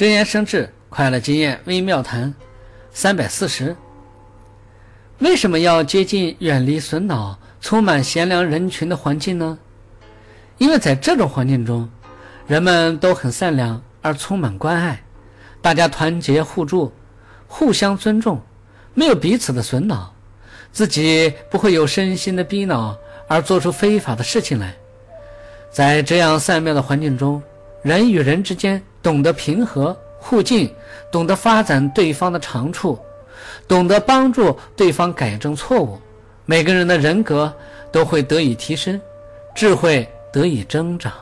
真言生智，快乐经验微妙谈，三百四十。为什么要接近远离损恼、充满贤良人群的环境呢？因为在这种环境中，人们都很善良而充满关爱，大家团结互助，互相尊重，没有彼此的损恼，自己不会有身心的逼恼而做出非法的事情来。在这样善妙的环境中，人与人之间懂得平和互敬，懂得发展对方的长处，懂得帮助对方改正错误，每个人的人格都会得以提升，智慧得以增长。